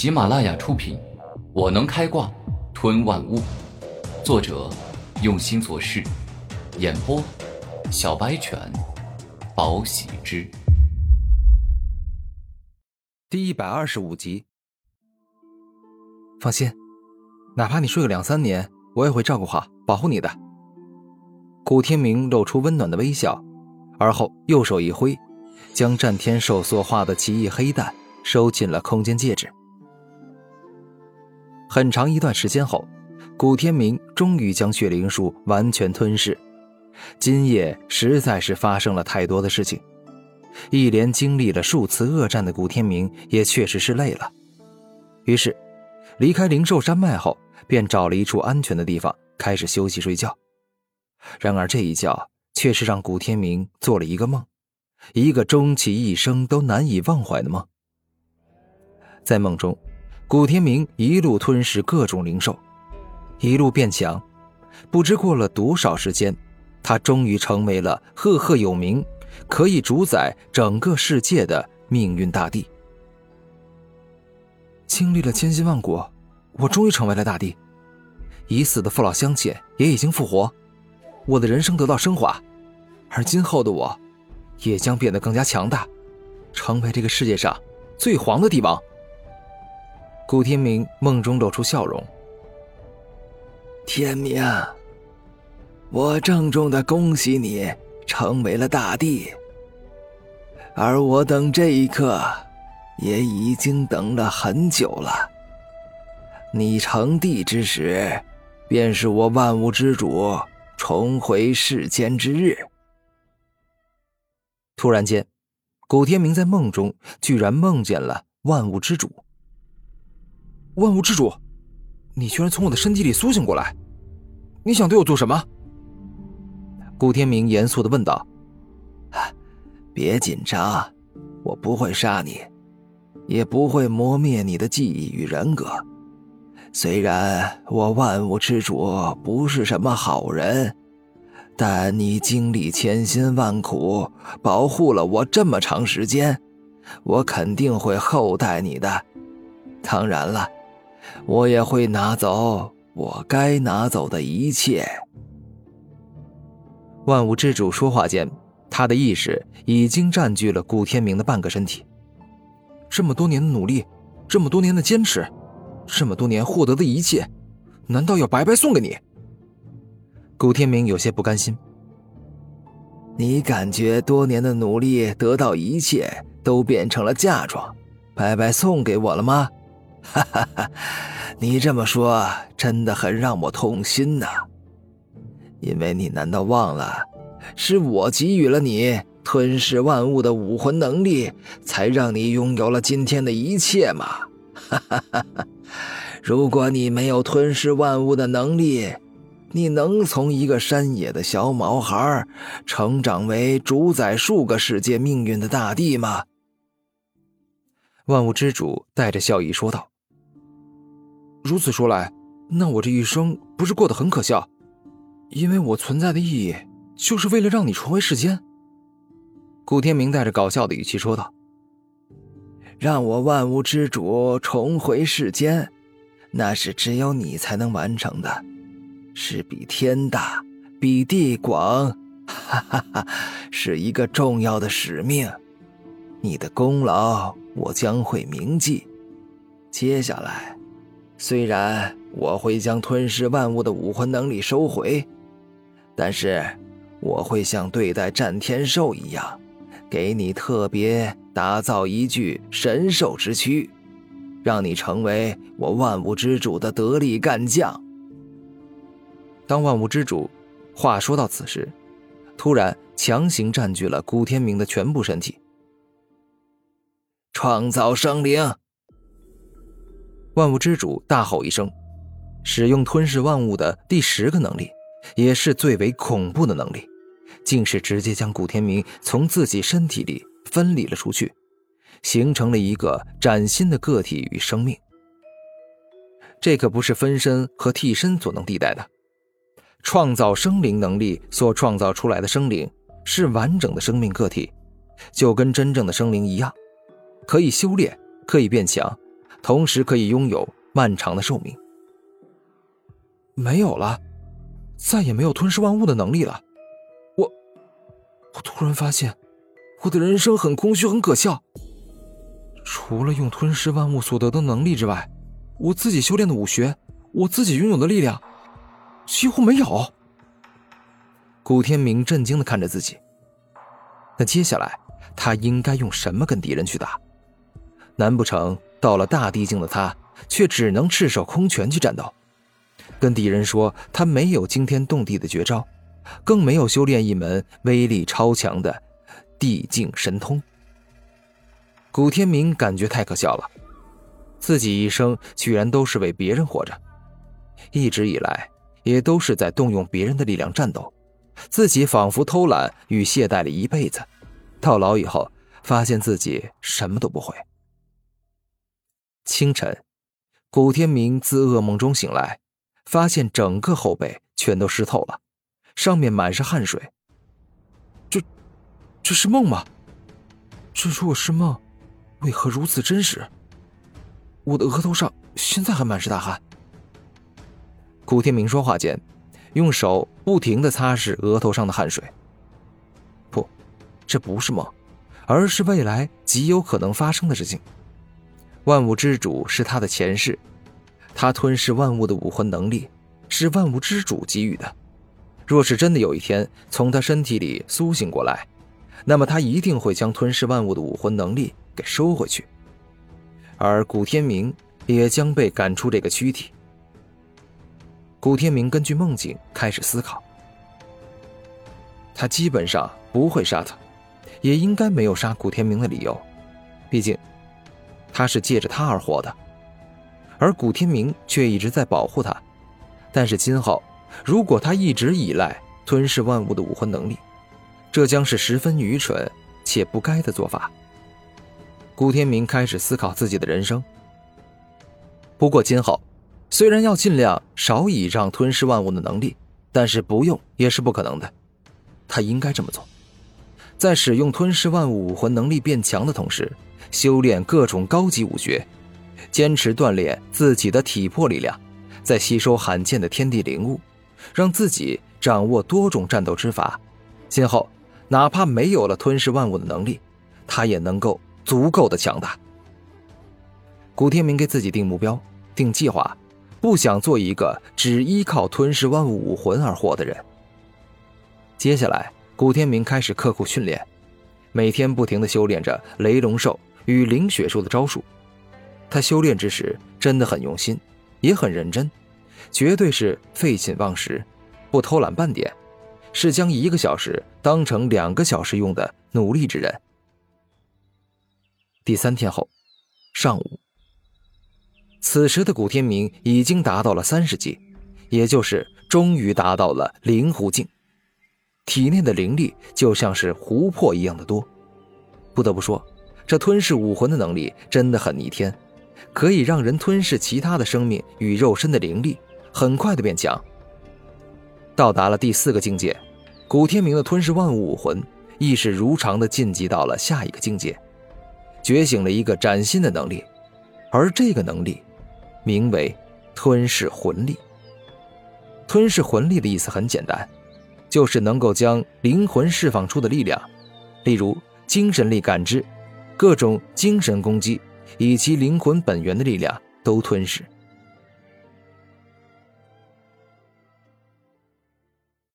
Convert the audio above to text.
喜马拉雅出品，《我能开挂吞万物》，作者用心做事，演播小白犬，宝喜之，第一百二十五集。放心，哪怕你睡个两三年，我也会照顾好、保护你的。古天明露出温暖的微笑，而后右手一挥，将战天兽所化的奇异黑蛋收进了空间戒指。很长一段时间后，古天明终于将血灵树完全吞噬。今夜实在是发生了太多的事情，一连经历了数次恶战的古天明也确实是累了。于是，离开灵兽山脉后，便找了一处安全的地方开始休息睡觉。然而这一觉却是让古天明做了一个梦，一个终其一生都难以忘怀的梦。在梦中。古天明一路吞噬各种灵兽，一路变强。不知过了多少时间，他终于成为了赫赫有名、可以主宰整个世界的命运大帝。经历了千辛万苦，我终于成为了大帝。已死的父老乡亲也已经复活，我的人生得到升华，而今后的我，也将变得更加强大，成为这个世界上最黄的帝王。古天明梦中露出笑容。天明，我郑重的恭喜你成为了大帝，而我等这一刻也已经等了很久了。你成帝之时，便是我万物之主重回世间之日。突然间，古天明在梦中居然梦见了万物之主。万物之主，你居然从我的身体里苏醒过来，你想对我做什么？顾天明严肃的问道。别紧张，我不会杀你，也不会磨灭你的记忆与人格。虽然我万物之主不是什么好人，但你经历千辛万苦，保护了我这么长时间，我肯定会厚待你的。当然了。我也会拿走我该拿走的一切。万物之主说话间，他的意识已经占据了古天明的半个身体。这么多年的努力，这么多年的坚持，这么多年获得的一切，难道要白白送给你？古天明有些不甘心。你感觉多年的努力得到一切都变成了嫁妆，白白送给我了吗？哈哈哈，你这么说真的很让我痛心呐。因为你难道忘了，是我给予了你吞噬万物的武魂能力，才让你拥有了今天的一切吗？哈哈哈哈如果你没有吞噬万物的能力，你能从一个山野的小毛孩，成长为主宰数个世界命运的大帝吗？万物之主带着笑意说道。如此说来，那我这一生不是过得很可笑？因为我存在的意义，就是为了让你重回世间。古天明带着搞笑的语气说道：“让我万物之主重回世间，那是只有你才能完成的，是比天大、比地广，哈哈哈，是一个重要的使命。你的功劳我将会铭记。接下来。”虽然我会将吞噬万物的武魂能力收回，但是我会像对待战天兽一样，给你特别打造一具神兽之躯，让你成为我万物之主的得力干将。当万物之主话说到此时，突然强行占据了古天明的全部身体，创造生灵。万物之主大吼一声，使用吞噬万物的第十个能力，也是最为恐怖的能力，竟是直接将古天明从自己身体里分离了出去，形成了一个崭新的个体与生命。这可不是分身和替身所能替代的，创造生灵能力所创造出来的生灵是完整的生命个体，就跟真正的生灵一样，可以修炼，可以变强。同时可以拥有漫长的寿命。没有了，再也没有吞噬万物的能力了。我，我突然发现，我的人生很空虚，很可笑。除了用吞噬万物所得的能力之外，我自己修炼的武学，我自己拥有的力量，几乎没有。古天明震惊的看着自己。那接下来，他应该用什么跟敌人去打？难不成到了大地境的他，却只能赤手空拳去战斗？跟敌人说他没有惊天动地的绝招，更没有修炼一门威力超强的地境神通。古天明感觉太可笑了，自己一生居然都是为别人活着，一直以来也都是在动用别人的力量战斗。自己仿佛偷懒与懈怠了一辈子，到老以后发现自己什么都不会。清晨，古天明自噩梦中醒来，发现整个后背全都湿透了，上面满是汗水。这，这是梦吗？这如果是梦，为何如此真实？我的额头上现在还满是大汗。古天明说话间。用手不停的擦拭额头上的汗水。不，这不是梦，而是未来极有可能发生的事情。万物之主是他的前世，他吞噬万物的武魂能力是万物之主给予的。若是真的有一天从他身体里苏醒过来，那么他一定会将吞噬万物的武魂能力给收回去，而古天明也将被赶出这个躯体。古天明根据梦境开始思考，他基本上不会杀他，也应该没有杀古天明的理由，毕竟他是借着他而活的，而古天明却一直在保护他。但是今后，如果他一直依赖吞噬万物的武魂能力，这将是十分愚蠢且不该的做法。古天明开始思考自己的人生。不过今后。虽然要尽量少倚仗吞噬万物的能力，但是不用也是不可能的。他应该这么做，在使用吞噬万物武魂能力变强的同时，修炼各种高级武学，坚持锻炼自己的体魄力量，再吸收罕见的天地灵物，让自己掌握多种战斗之法。今后哪怕没有了吞噬万物的能力，他也能够足够的强大。古天明给自己定目标，定计划。不想做一个只依靠吞噬万物武魂而活的人。接下来，古天明开始刻苦训练，每天不停的修炼着雷龙兽与灵血术的招数。他修炼之时真的很用心，也很认真，绝对是废寝忘食，不偷懒半点，是将一个小时当成两个小时用的努力之人。第三天后，上午。此时的古天明已经达到了三十级，也就是终于达到了灵狐境，体内的灵力就像是湖泊一样的多。不得不说，这吞噬武魂的能力真的很逆天，可以让人吞噬其他的生命与肉身的灵力，很快的变强。到达了第四个境界，古天明的吞噬万物武魂意识如常的晋级到了下一个境界，觉醒了一个崭新的能力，而这个能力。名为吞噬魂力。吞噬魂力的意思很简单，就是能够将灵魂释放出的力量，例如精神力感知、各种精神攻击以及灵魂本源的力量都吞噬。